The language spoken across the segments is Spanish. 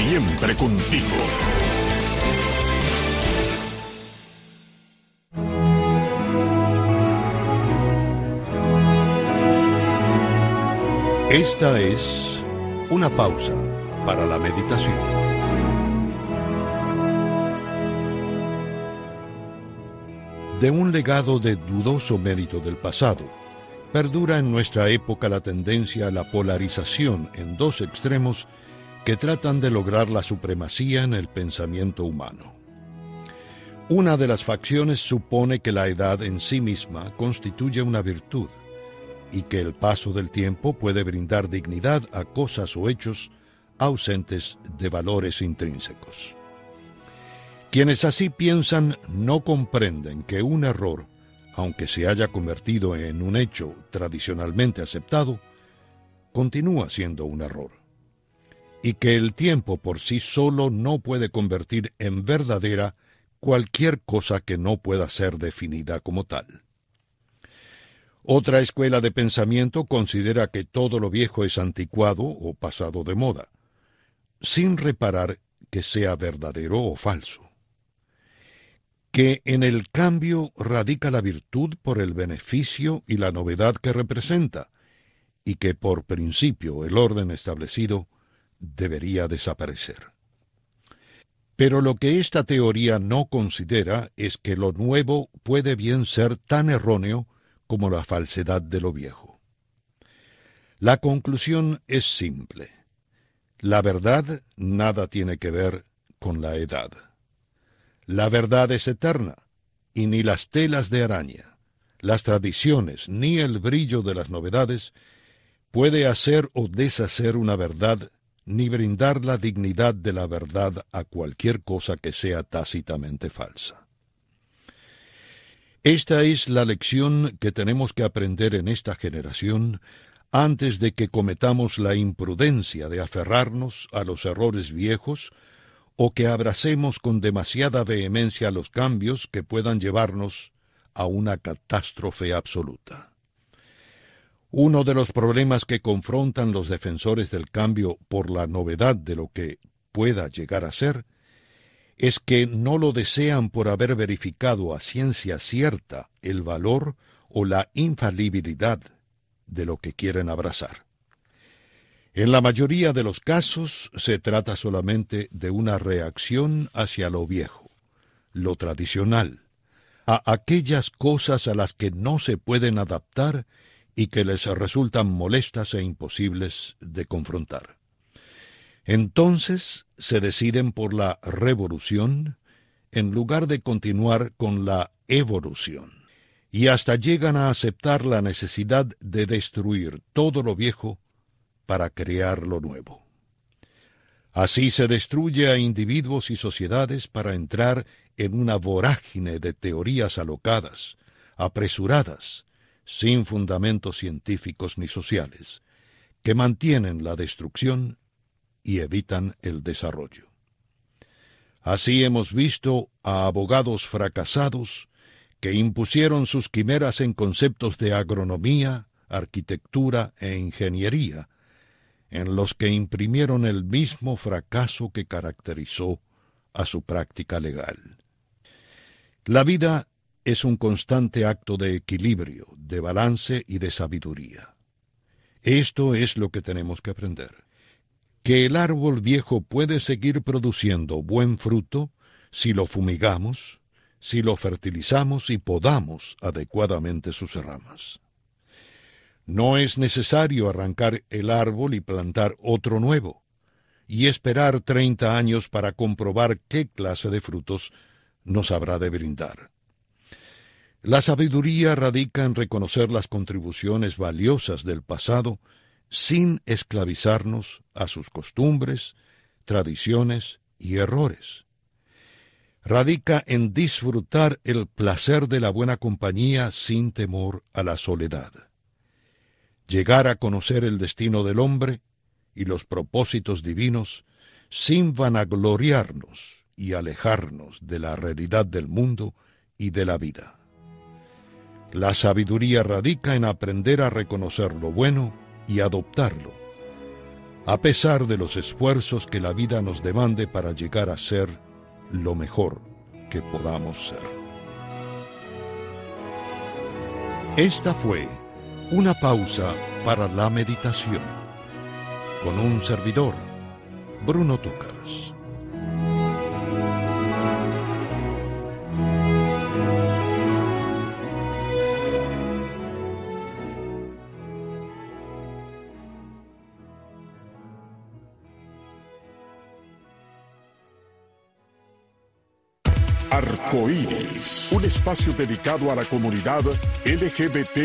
siempre contigo. Esta es una pausa para la meditación. De un legado de dudoso mérito del pasado, perdura en nuestra época la tendencia a la polarización en dos extremos que tratan de lograr la supremacía en el pensamiento humano. Una de las facciones supone que la edad en sí misma constituye una virtud, y que el paso del tiempo puede brindar dignidad a cosas o hechos ausentes de valores intrínsecos. Quienes así piensan no comprenden que un error, aunque se haya convertido en un hecho tradicionalmente aceptado, continúa siendo un error, y que el tiempo por sí solo no puede convertir en verdadera cualquier cosa que no pueda ser definida como tal. Otra escuela de pensamiento considera que todo lo viejo es anticuado o pasado de moda, sin reparar que sea verdadero o falso. Que en el cambio radica la virtud por el beneficio y la novedad que representa, y que por principio el orden establecido debería desaparecer. Pero lo que esta teoría no considera es que lo nuevo puede bien ser tan erróneo como la falsedad de lo viejo. La conclusión es simple. La verdad nada tiene que ver con la edad. La verdad es eterna, y ni las telas de araña, las tradiciones, ni el brillo de las novedades puede hacer o deshacer una verdad, ni brindar la dignidad de la verdad a cualquier cosa que sea tácitamente falsa. Esta es la lección que tenemos que aprender en esta generación antes de que cometamos la imprudencia de aferrarnos a los errores viejos o que abracemos con demasiada vehemencia los cambios que puedan llevarnos a una catástrofe absoluta. Uno de los problemas que confrontan los defensores del cambio por la novedad de lo que pueda llegar a ser es que no lo desean por haber verificado a ciencia cierta el valor o la infalibilidad de lo que quieren abrazar. En la mayoría de los casos se trata solamente de una reacción hacia lo viejo, lo tradicional, a aquellas cosas a las que no se pueden adaptar y que les resultan molestas e imposibles de confrontar. Entonces se deciden por la revolución en lugar de continuar con la evolución, y hasta llegan a aceptar la necesidad de destruir todo lo viejo para crear lo nuevo. Así se destruye a individuos y sociedades para entrar en una vorágine de teorías alocadas, apresuradas, sin fundamentos científicos ni sociales, que mantienen la destrucción y evitan el desarrollo. Así hemos visto a abogados fracasados que impusieron sus quimeras en conceptos de agronomía, arquitectura e ingeniería, en los que imprimieron el mismo fracaso que caracterizó a su práctica legal. La vida es un constante acto de equilibrio, de balance y de sabiduría. Esto es lo que tenemos que aprender que el árbol viejo puede seguir produciendo buen fruto si lo fumigamos, si lo fertilizamos y podamos adecuadamente sus ramas. No es necesario arrancar el árbol y plantar otro nuevo, y esperar treinta años para comprobar qué clase de frutos nos habrá de brindar. La sabiduría radica en reconocer las contribuciones valiosas del pasado sin esclavizarnos a sus costumbres, tradiciones y errores. Radica en disfrutar el placer de la buena compañía sin temor a la soledad. Llegar a conocer el destino del hombre y los propósitos divinos sin vanagloriarnos y alejarnos de la realidad del mundo y de la vida. La sabiduría radica en aprender a reconocer lo bueno y adoptarlo, a pesar de los esfuerzos que la vida nos demande para llegar a ser lo mejor que podamos ser. Esta fue una pausa para la meditación con un servidor, Bruno Túcaras. Arcoíris, un espacio dedicado a la comunidad LGBT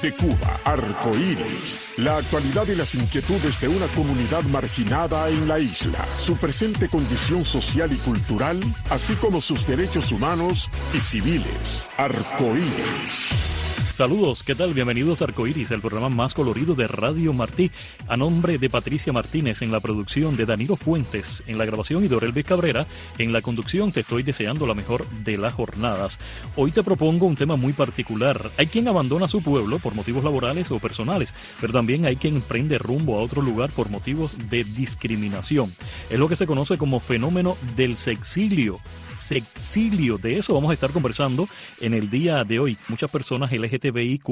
de Cuba. Arcoíris, la actualidad y las inquietudes de una comunidad marginada en la isla, su presente condición social y cultural, así como sus derechos humanos y civiles. Arcoíris. Saludos, ¿qué tal? Bienvenidos a Arcoiris, el programa más colorido de Radio Martí. A nombre de Patricia Martínez en la producción, de Danilo Fuentes en la grabación y B. Cabrera en la conducción, te estoy deseando la mejor de las jornadas. Hoy te propongo un tema muy particular. Hay quien abandona su pueblo por motivos laborales o personales, pero también hay quien emprende rumbo a otro lugar por motivos de discriminación. Es lo que se conoce como fenómeno del sexilio sexilio. De eso vamos a estar conversando en el día de hoy. Muchas personas LGTBIQ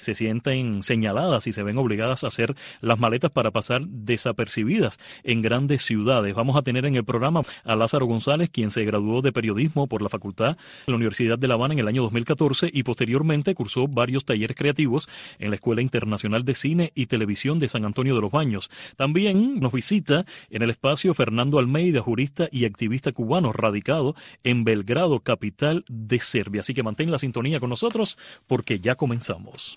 se sienten señaladas y se ven obligadas a hacer las maletas para pasar desapercibidas en grandes ciudades. Vamos a tener en el programa a Lázaro González, quien se graduó de periodismo por la facultad de la Universidad de La Habana en el año 2014 y posteriormente cursó varios talleres creativos en la Escuela Internacional de Cine y Televisión de San Antonio de los Baños. También nos visita en el espacio Fernando Almeida, jurista y activista cubano radicado en Belgrado, capital de Serbia. Así que mantén la sintonía con nosotros porque ya comenzamos.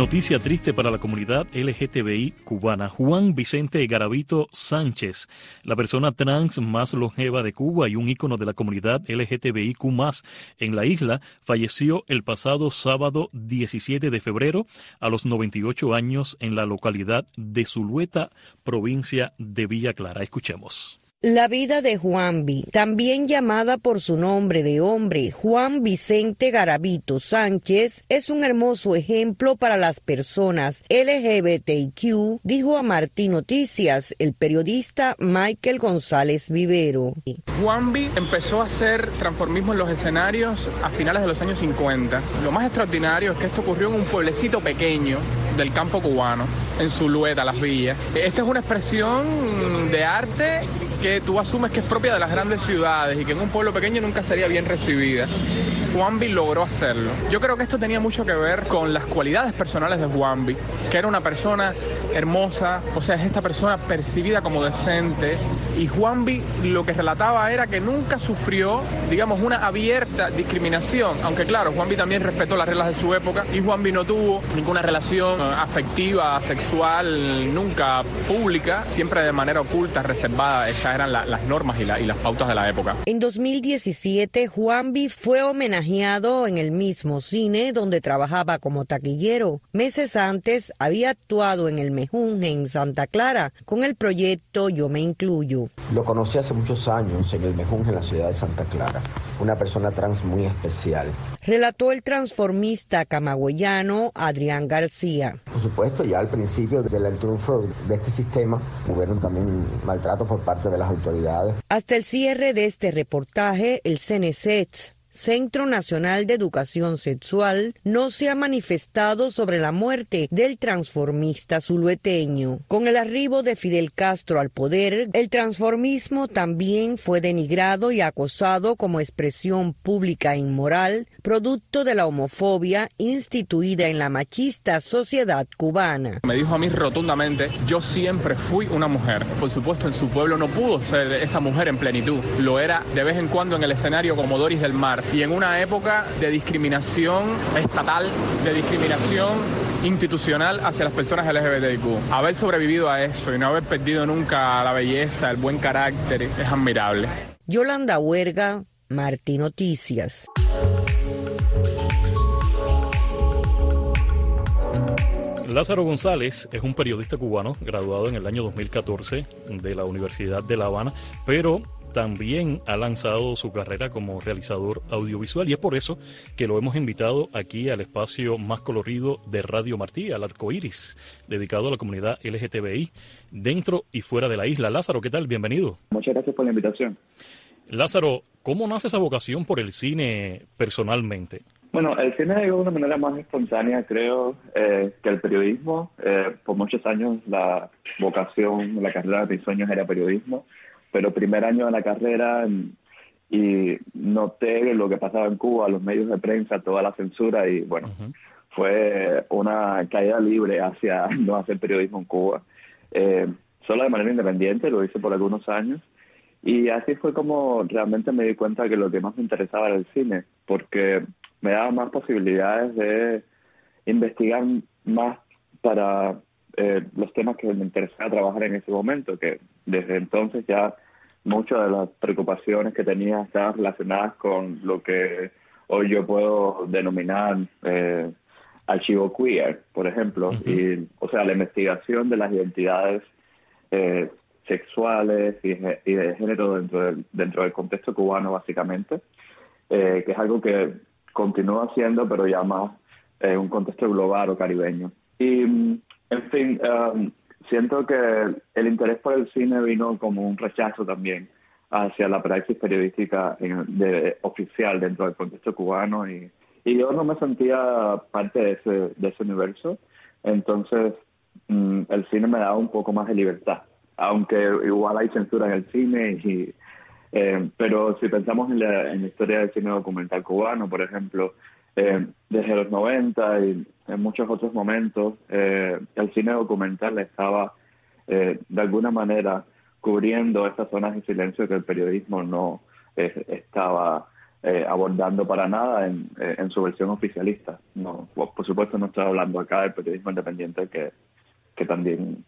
Noticia triste para la comunidad LGTBI cubana. Juan Vicente Garavito Sánchez, la persona trans más longeva de Cuba y un ícono de la comunidad LGTBIQ en la isla, falleció el pasado sábado 17 de febrero a los 98 años en la localidad de Zulueta, provincia de Villa Clara. Escuchemos. La vida de Juanvi, también llamada por su nombre de hombre, Juan Vicente Garavito Sánchez, es un hermoso ejemplo para las personas LGBTQ, dijo a Martín Noticias el periodista Michael González Vivero. Juanvi empezó a hacer transformismo en los escenarios a finales de los años 50. Lo más extraordinario es que esto ocurrió en un pueblecito pequeño del campo cubano, en Zulueta, Las Villas. Esta es una expresión de arte que tú asumes que es propia de las grandes ciudades y que en un pueblo pequeño nunca sería bien recibida. Juanvi logró hacerlo. Yo creo que esto tenía mucho que ver con las cualidades personales de Juanvi, que era una persona hermosa, o sea, es esta persona percibida como decente. Y Juanvi lo que relataba era que nunca sufrió, digamos, una abierta discriminación, aunque claro, Juanvi también respetó las reglas de su época y Juanvi no tuvo ninguna relación afectiva, sexual, nunca pública, siempre de manera oculta, reservada. Esas eran las normas y, y las pautas de la época. En 2017, Juanvi fue homenajeado en el mismo cine donde trabajaba como taquillero. Meses antes había actuado en el Mejún en Santa Clara con el proyecto Yo me incluyo. Lo conocí hace muchos años en el Mejún en la ciudad de Santa Clara, una persona trans muy especial. Relató el transformista camagüeyano Adrián García. Por supuesto, ya al principio del triunfo de este sistema hubieron también maltratos por parte de Hasta el cierre de este reportaje, el CNCET Centro Nacional de Educación Sexual no se ha manifestado sobre la muerte del transformista zulueteño. Con el arribo de Fidel Castro al poder, el transformismo también fue denigrado y acosado como expresión pública inmoral, producto de la homofobia instituida en la machista sociedad cubana. Me dijo a mí rotundamente, yo siempre fui una mujer. Por supuesto, en su pueblo no pudo ser esa mujer en plenitud. Lo era de vez en cuando en el escenario como Doris del Mar y en una época de discriminación estatal, de discriminación institucional hacia las personas LGBTIQ. Haber sobrevivido a eso y no haber perdido nunca la belleza, el buen carácter, es admirable. Yolanda Huerga, Martín Noticias. Lázaro González es un periodista cubano graduado en el año 2014 de la Universidad de La Habana, pero también ha lanzado su carrera como realizador audiovisual y es por eso que lo hemos invitado aquí al espacio más colorido de Radio Martí, al Arco Iris, dedicado a la comunidad LGTBI dentro y fuera de la isla. Lázaro, ¿qué tal? Bienvenido. Muchas gracias por la invitación. Lázaro, ¿cómo nace esa vocación por el cine personalmente? Bueno, el cine llegó de una manera más espontánea, creo, eh, que el periodismo. Eh, por muchos años la vocación, la carrera de mis sueños era periodismo pero primer año de la carrera y noté lo que pasaba en Cuba, los medios de prensa, toda la censura y bueno, fue una caída libre hacia no hacer periodismo en Cuba. Eh, solo de manera independiente, lo hice por algunos años y así fue como realmente me di cuenta que lo que más me interesaba era el cine, porque me daba más posibilidades de investigar más para eh, los temas que me interesaba trabajar en ese momento, que desde entonces ya muchas de las preocupaciones que tenía estaban relacionadas con lo que hoy yo puedo denominar eh, archivo queer, por ejemplo, y, o sea, la investigación de las identidades eh, sexuales y, de género dentro del, dentro del contexto cubano, básicamente, que es algo que continúa haciendo, pero ya más en un contexto global o caribeño. Y mm, en fin, um, siento que el interés por el cine vino como un rechazo también hacia la praxis periodística oficial dentro del contexto cubano y, y yo no me sentía parte de ese, de ese universo. Entonces, mm, el cine me daba un poco más de libertad, aunque igual hay censura en el cine y eh, pero si pensamos en la, en la historia del cine documental cubano, por ejemplo, eh, desde los 90 y en muchos otros momentos, eh, el cine documental estaba eh, de alguna manera cubriendo estas zonas de silencio que el periodismo no estaba abordando para nada en, en, su versión oficialista. No, por supuesto no estoy hablando acá del periodismo independiente que, que también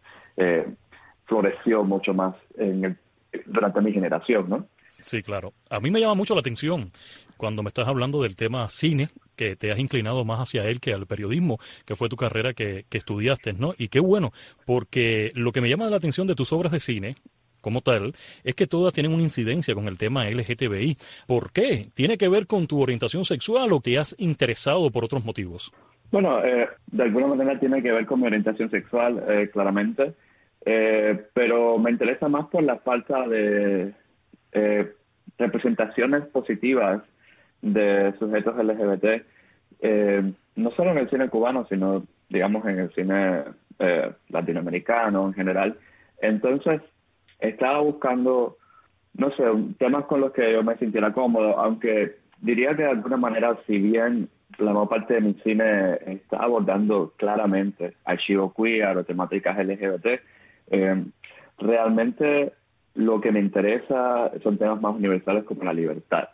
floreció mucho más en el, durante mi generación, ¿no? Sí, claro. A mí me llama mucho la atención cuando me estás hablando del tema cine, que te has inclinado más hacia él que al periodismo, que fue tu carrera que, estudiaste, ¿no? Y qué bueno, porque lo que me llama la atención de tus obras de cine, como tal, es que todas tienen una incidencia con el tema LGTBI. ¿Por qué? ¿Tiene que ver con tu orientación sexual o te has interesado por otros motivos? Bueno, eh, de alguna manera tiene que ver con mi orientación sexual, eh, claramente, eh, pero me interesa más por la falta de representaciones positivas de sujetos LGBT, eh, no solo en el cine cubano, sino, digamos, en el cine eh, latinoamericano en general. Entonces, estaba buscando, no sé, temas con los que yo me sintiera cómodo, aunque diría que de alguna manera, si bien la mayor parte de mi cine está abordando claramente archivo queer o temáticas LGBT, eh, realmente lo que me interesa son temas más universales como la libertad.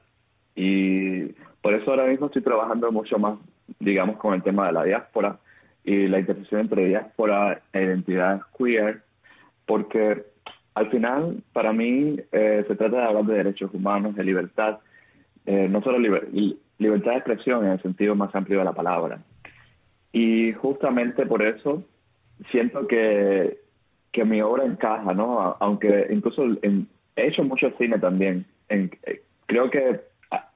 Y por eso ahora mismo estoy trabajando mucho más, digamos, con el tema de la diáspora y la intersección entre diáspora e identidades queer, porque al final, para mí, eh, se trata de hablar de derechos humanos, de libertad, eh, no solo libertad de expresión en el sentido más amplio de la palabra. Y justamente por eso siento que, que mi obra encaja, ¿no? Aunque incluso he hecho mucho cine también. Eh, creo que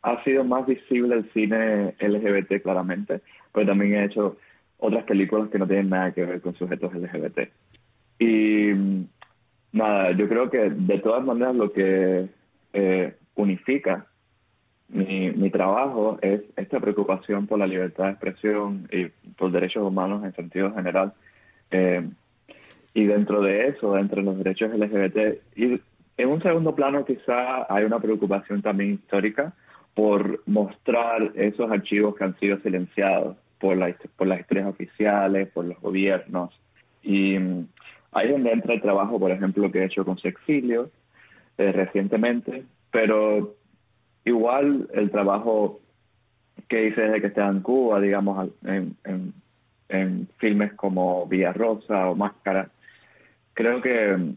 ha sido más visible el cine LGBT claramente, pero también he hecho otras películas que no tienen nada que ver con sujetos LGBT. Y nada, yo creo que de todas maneras lo que eh, unifica mi, mi trabajo es esta preocupación por la libertad de expresión y por derechos humanos en sentido general. Eh, y dentro de eso, dentro de los derechos LGBT, y en un segundo plano quizá hay una preocupación también histórica por mostrar esos archivos que han sido silenciados por, la, por las historias oficiales, por los gobiernos. Y mm, ahí es donde entra el trabajo, por ejemplo, que he hecho con Sexilio eh, recientemente, pero igual el trabajo que hice desde que estaba en Cuba, digamos, en, en, en filmes como Villa Rosa o Máscara, creo que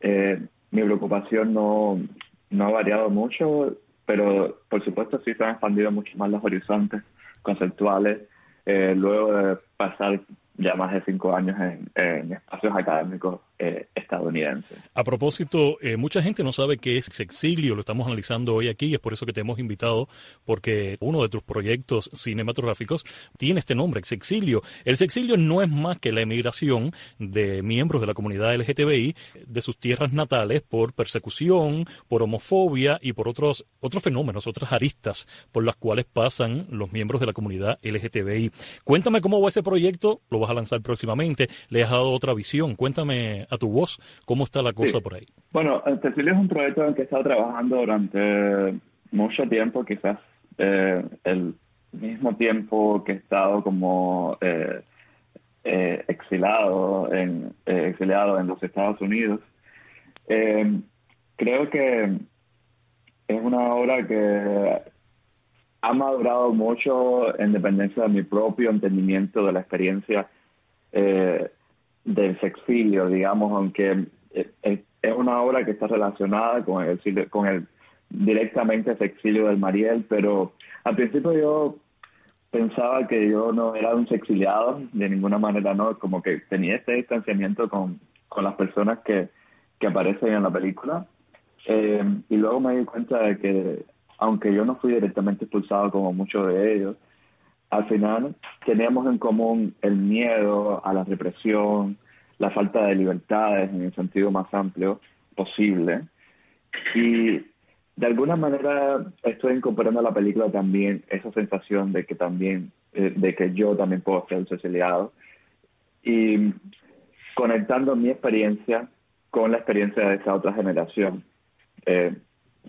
eh, mi preocupación no, no ha variado mucho pero por supuesto sí se han expandido mucho más los horizontes conceptuales eh, luego de pasar ya más de cinco años en, espacios académicos eh. A propósito, eh, mucha gente no sabe qué es Sexilio, lo estamos analizando hoy aquí y es por eso que te hemos invitado, porque uno de tus proyectos cinematográficos tiene este nombre, Sexilio. El Sexilio no es más que la emigración de miembros de la comunidad LGTBI de sus tierras natales por persecución, por homofobia y por otros, otros fenómenos, otras aristas por las cuales pasan los miembros de la comunidad LGTBI. Cuéntame cómo va ese proyecto, lo vas a lanzar próximamente, le has dado otra visión. Cuéntame a tu voz cómo está la cosa por ahí. Bueno, Cecilio es un proyecto en el que he estado trabajando durante mucho tiempo, quizás eh, el mismo tiempo que he estado como eh, eh, exilado en exiliado en los Estados Unidos. creo que es una obra que ha madurado mucho en dependencia de mi propio entendimiento de la experiencia eh, del sexilio, digamos, aunque es, una obra que está relacionada con el, con el directamente sexilio del Mariel, pero al principio yo pensaba que yo no era un sexiliado, de ninguna manera no, como que tenía este distanciamiento con, con las personas que, que aparecen en la película. Eh, y luego me di cuenta de que aunque yo no fui directamente expulsado como muchos de ellos, al final teníamos en común el miedo a la represión, la falta de libertades en el sentido más amplio posible. Y de alguna manera estoy incorporando a la película también esa sensación de que también, eh, de que yo también puedo ser un. Y conectando mi experiencia con la experiencia de esa otra generación, eh,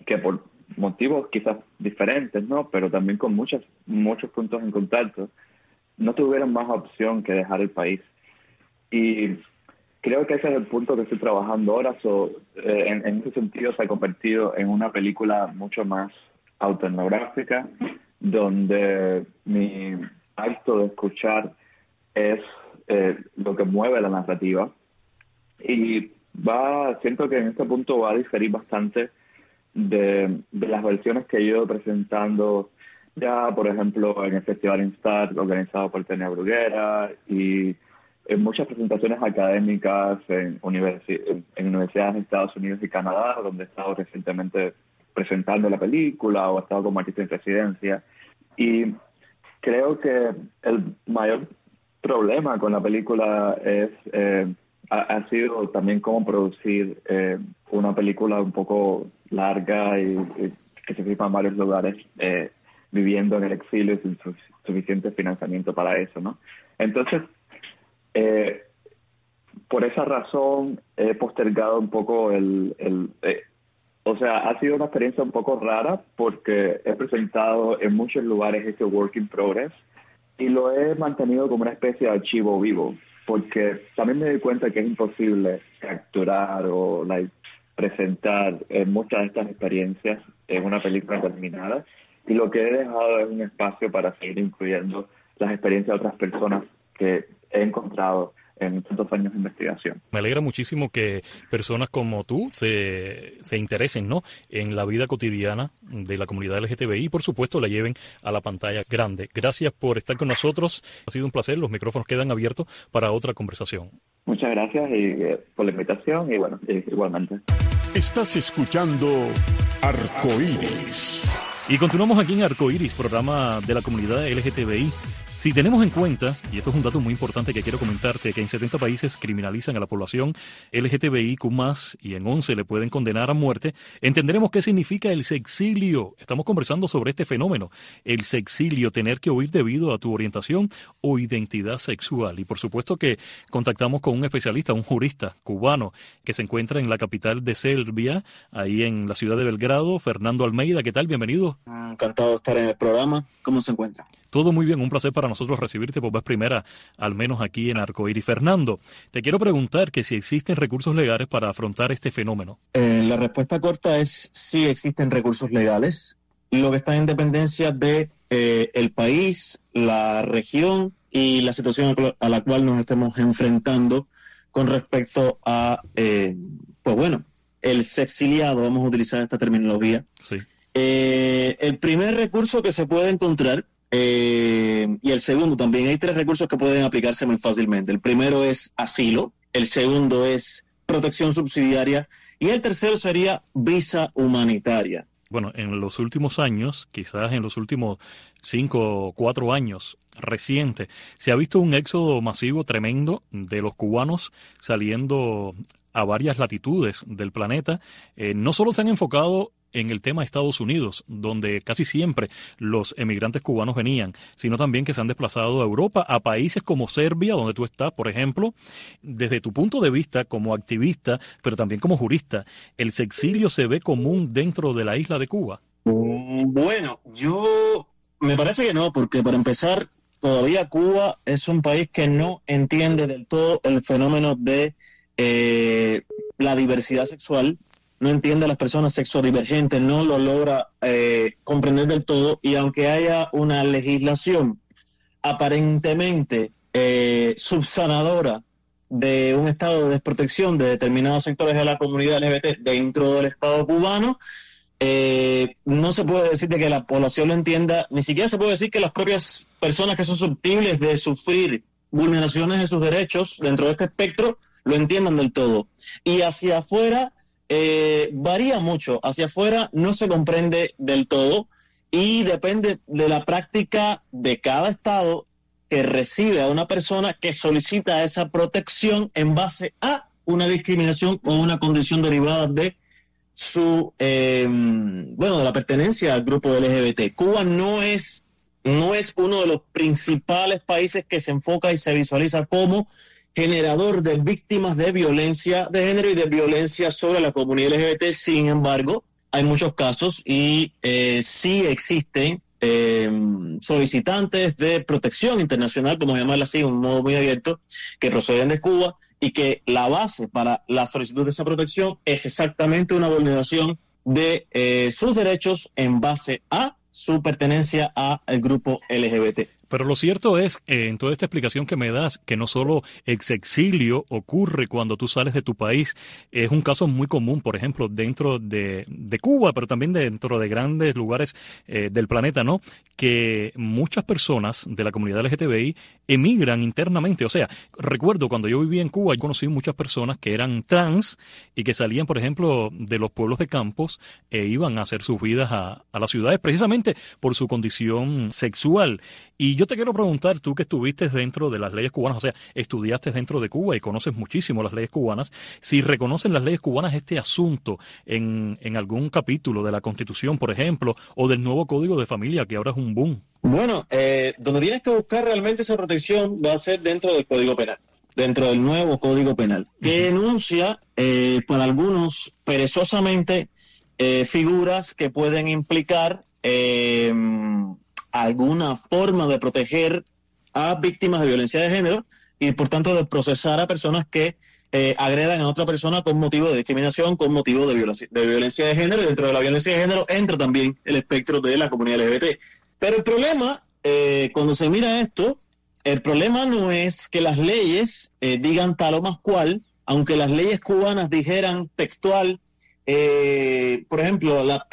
que por motivos quizás diferentes, ¿no? Pero también con muchos, muchos puntos en contacto, no tuvieron más opción que dejar el país. Y creo que ese es el punto que estoy trabajando ahora. So, eh, en, ese sentido se ha convertido en una película mucho más autoetnográfica, donde mi acto de escuchar es eh, lo que mueve la narrativa. Y va, siento que en este punto va a diferir bastante de, las versiones que he ido presentando ya, por ejemplo, en el Festival Instar organizado por Tenia Bruguera y en muchas presentaciones académicas en, en, universidades de Estados Unidos y Canadá, donde he estado recientemente presentando la película o he estado como artista en residencia. Y creo que el mayor problema con la película es eh, ha, sido también cómo producir eh, una película un poco larga y, que se fija en varios lugares eh, viviendo en el exilio sin suficiente financiamiento para eso, ¿no? Entonces, eh, por esa razón he postergado un poco el... el o sea, ha sido una experiencia un poco rara porque he presentado en muchos lugares este work in progress y lo he mantenido como una especie de archivo vivo porque también me doy cuenta que es imposible capturar o presentar eh, muchas de estas experiencias en una película terminada y lo que he dejado es un espacio para seguir incluyendo las experiencias de otras personas que he encontrado en tantos años de investigación. Me alegra muchísimo que personas como tú se, se interesen ¿no? en la vida cotidiana de la comunidad LGTBI y por supuesto la lleven a la pantalla grande. Gracias por estar con nosotros. Ha sido un placer. Los micrófonos quedan abiertos para otra conversación. Muchas gracias y, eh, por la invitación y bueno, igualmente. Estás escuchando Arcoíris. Y continuamos aquí en Arcoíris, programa de la comunidad LGTBI. Si tenemos en cuenta, y esto es un dato muy importante que quiero comentarte, que en 70 países criminalizan a la población LGTBIQ y en 11 le pueden condenar a muerte, entenderemos qué significa el sexilio. Estamos conversando sobre este fenómeno, el sexilio, tener que huir debido a tu orientación o identidad sexual. Y por supuesto que contactamos con un especialista, un jurista cubano que se encuentra en la capital de Serbia, ahí en la ciudad de Belgrado, Fernando Almeida. ¿Qué tal? Bienvenido. Encantado de estar en el programa. ¿Cómo se encuentra? Todo muy bien, un placer para nosotros recibirte por vez primera, al menos aquí en Arcoíris. Fernando, te quiero preguntar que si existen recursos legales para afrontar este fenómeno. Eh, la respuesta corta es sí existen recursos legales. Lo que está en dependencia de eh, el país, la región y la situación a la cual nos estemos enfrentando con respecto a, eh, pues bueno, el sexiliado, vamos a utilizar esta terminología. Sí. el primer recurso que se puede encontrar eh, y el segundo también, hay tres recursos que pueden aplicarse muy fácilmente. El primero es asilo, el segundo es protección subsidiaria y el tercero sería visa humanitaria. Bueno, en los últimos años, quizás en los últimos cinco o cuatro años recientes, se ha visto un éxodo masivo tremendo de los cubanos saliendo a varias latitudes del planeta. Eh, no solo se han enfocado en el tema de Estados Unidos, donde casi siempre los emigrantes cubanos venían, sino también que se han desplazado a Europa, a países como Serbia, donde tú estás, por ejemplo. Desde tu punto de vista como activista, pero también como jurista, ¿el sexilio se ve común dentro de la isla de Cuba? Mm, bueno, yo me parece que no, porque para empezar, todavía Cuba es un país que no entiende del todo el fenómeno de eh, la diversidad sexual no entiende a las personas sexodivergentes, no lo logra eh, comprender del todo y aunque haya una legislación aparentemente eh, subsanadora de un estado de desprotección de determinados sectores de la comunidad LGBT dentro del Estado cubano, eh, no se puede decir de que la población lo entienda, ni siquiera se puede decir que las propias personas que son susceptibles de sufrir vulneraciones de sus derechos dentro de este espectro lo entiendan del todo. Y hacia afuera eh, varía mucho. Hacia afuera no se comprende del todo y depende de la práctica de cada estado que recibe a una persona que solicita esa protección en base a una discriminación o una condición derivada de su, eh, bueno, de la pertenencia al grupo LGBT. Cuba no es, no es uno de los principales países que se enfoca y se visualiza como generador de víctimas de violencia de género y de violencia sobre la comunidad LGBT. Sin embargo, hay muchos casos y eh, sí existen eh, solicitantes de protección internacional, como llamarla así, un modo muy abierto, que proceden de Cuba y que la base para la solicitud de esa protección es exactamente una vulneración de eh, sus derechos en base a su pertenencia al grupo LGBT. Pero lo cierto es, eh, en toda esta explicación que me das, que no solo exexilio ocurre cuando tú sales de tu país, es un caso muy común, por ejemplo, dentro de, Cuba, pero también dentro de grandes lugares eh, del planeta, ¿no? Que muchas personas de la comunidad LGTBI emigran internamente. O sea, recuerdo cuando yo vivía en Cuba, yo conocí muchas personas que eran trans y que salían, por ejemplo, de los pueblos de campos e iban a hacer sus vidas a, a las ciudades precisamente por su condición sexual. Y yo te quiero preguntar, tú que estuviste dentro de las leyes cubanas, o sea, estudiaste dentro de Cuba y conoces muchísimo las leyes cubanas, si reconocen las leyes cubanas este asunto en, en algún capítulo de la Constitución, por ejemplo, o del nuevo Código de Familia, que ahora es un boom. Bueno, eh, donde tienes que buscar realmente esa protección va a ser dentro del Código Penal dentro del nuevo Código Penal, que enuncia eh, para algunos perezosamente eh, figuras que pueden implicar eh, alguna forma de proteger a víctimas de violencia de género y por tanto de procesar a personas que eh, agredan a otra persona con motivo de discriminación, con motivo de violencia, de violencia de género y dentro de la violencia de género entra también el espectro de la comunidad LGBT. Pero el problema, eh, cuando se mira esto, el problema no es que las leyes eh, digan tal o más cual, aunque las leyes cubanas dijeran textual eh, por ejemplo, la,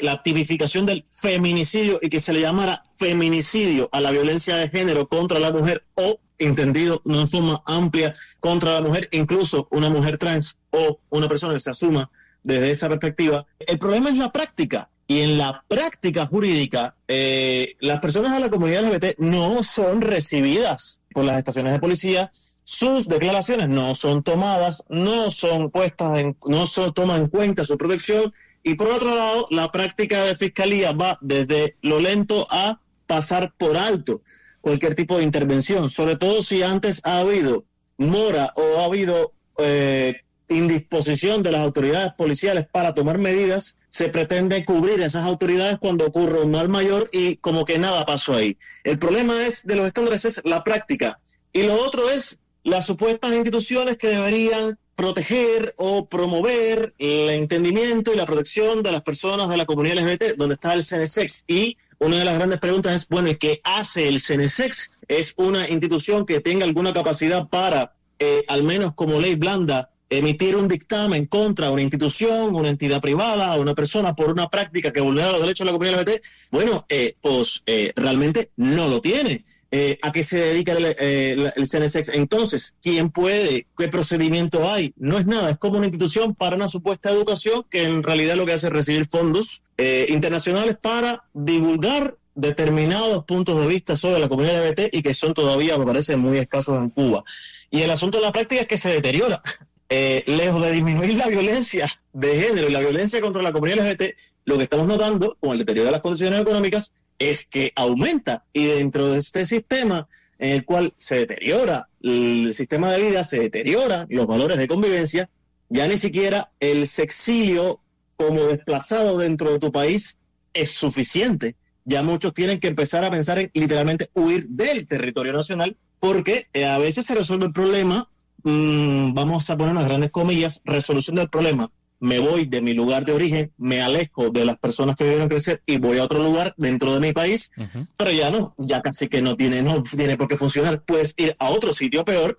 la tipificación del feminicidio y que se le llamara feminicidio a la violencia de género contra la mujer o, entendido de una forma amplia, contra la mujer, incluso una mujer trans o una persona que se asuma desde esa perspectiva. El problema es la práctica. Y en la práctica jurídica, eh, las personas de la comunidad LGBT no son recibidas por las estaciones de policía, sus declaraciones no son tomadas, no son puestas en, no se toma en cuenta su protección y por otro lado la práctica de fiscalía va desde lo lento a pasar por alto cualquier tipo de intervención, sobre todo si antes ha habido mora o ha habido eh, indisposición de las autoridades policiales para tomar medidas, se pretende cubrir esas autoridades cuando ocurre un mal mayor y como que nada pasó ahí. El problema es de los estándares es la práctica y lo otro es las supuestas instituciones que deberían proteger o promover el entendimiento y la protección de las personas de la comunidad LGBT, donde está el CNSEX. Y una de las grandes preguntas es, bueno, ¿qué hace el CNSEX? ¿Es una institución que tenga alguna capacidad para, eh, al menos como ley blanda, emitir un dictamen contra una institución, una entidad privada, una persona por una práctica que vulnera los derechos de la comunidad LGBT? Bueno, eh, pues eh, realmente no lo tiene. Eh, a qué se dedica el, eh, el, CNSX. Entonces, ¿quién puede? ¿Qué procedimiento hay? No es nada, es como una institución para una supuesta educación que en realidad lo que hace es recibir fondos eh, internacionales para divulgar determinados puntos de vista sobre la comunidad LGBT y que son todavía, me parece, muy escasos en Cuba. Y el asunto de la práctica es que se deteriora. lejos de disminuir la violencia de género y la violencia contra la comunidad LGBT, lo que estamos notando con el deterioro de las condiciones económicas es que aumenta y dentro de este sistema en el cual se deteriora el sistema de vida, se deterioran los valores de convivencia, ya ni siquiera el sexilio como desplazado dentro de tu país es suficiente. Ya muchos tienen que empezar a pensar en literalmente huir del territorio nacional porque eh, a veces se resuelve el problema, mmm, vamos a poner unas grandes comillas, resolución del problema me voy de mi lugar de origen, me alejo de las personas que vivieron crecer y voy a otro lugar dentro de mi país, pero ya no, ya casi que no tiene, no tiene por qué funcionar. Puedes ir a otro sitio peor,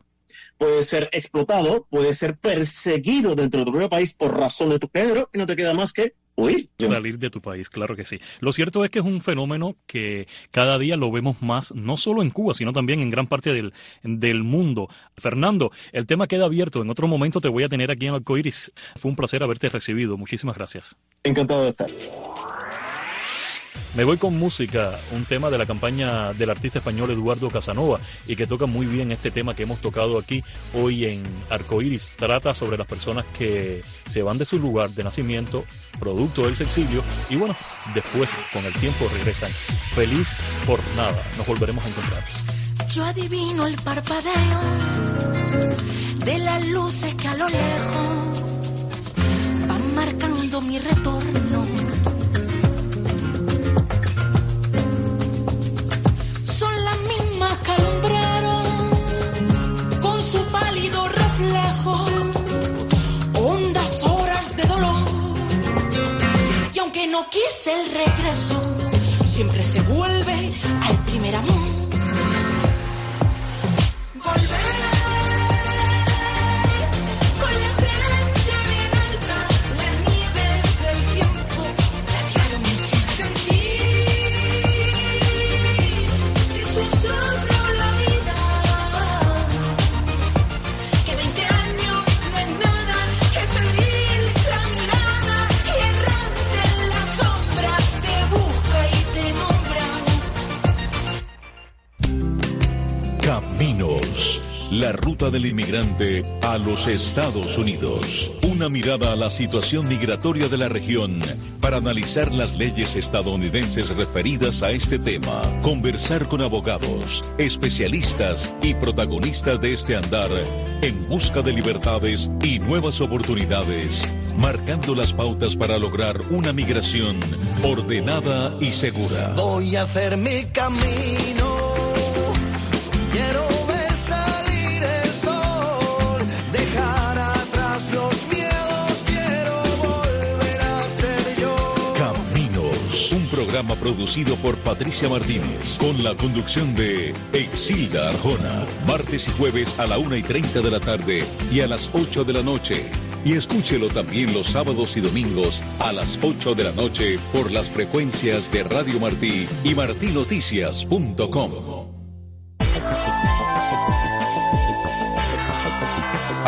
puedes ser explotado, puedes ser perseguido dentro de tu propio país por razón de tu género y no te queda más que Salir de tu país, claro que sí. Lo cierto es que es un fenómeno que cada día lo vemos más, no solo en Cuba, sino también en gran parte del, del mundo. Fernando, el tema queda abierto. En otro momento te voy a tener aquí en Alcoiris. Fue un placer haberte recibido. Muchísimas gracias. Encantado de estar. Me voy con música, un tema de la campaña del artista español Eduardo Casanova y que toca muy bien este tema que hemos tocado aquí hoy en Arcoiris. Trata sobre las personas que se van de su lugar de nacimiento, producto del sexilio, y bueno, después con el tiempo regresan. Feliz por nada, nos volveremos a encontrar. Yo adivino el parpadeo de las luces que a lo lejos van marcando mi retorno el regreso, siempre se vuelve al primer amor. Del inmigrante a los Estados Unidos. Una mirada a la situación migratoria de la región para analizar las leyes estadounidenses referidas a este tema. Conversar con abogados, especialistas y protagonistas de este andar en busca de libertades y nuevas oportunidades, marcando las pautas para lograr una migración ordenada y segura. Voy a hacer mi camino producido por Patricia Martínez, con la conducción de Exilda Arjona, martes y jueves a la una y 30 de la tarde y a las 8 de la noche. Y escúchelo también los sábados y domingos a las 8 de la noche por las frecuencias de Radio Martí y martinoticias.com.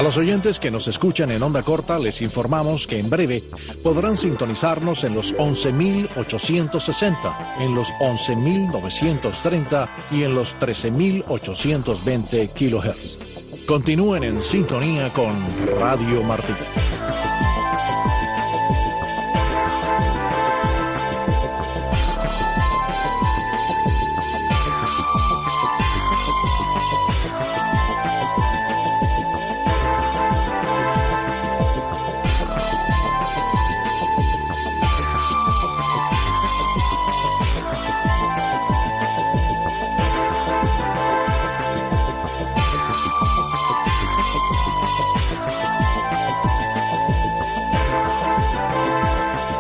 A los oyentes que nos escuchan en onda corta les informamos que en breve podrán sintonizarnos en los 11.860, en los 11.930 y en los 13.820 kHz. Continúen en sintonía con Radio Martín.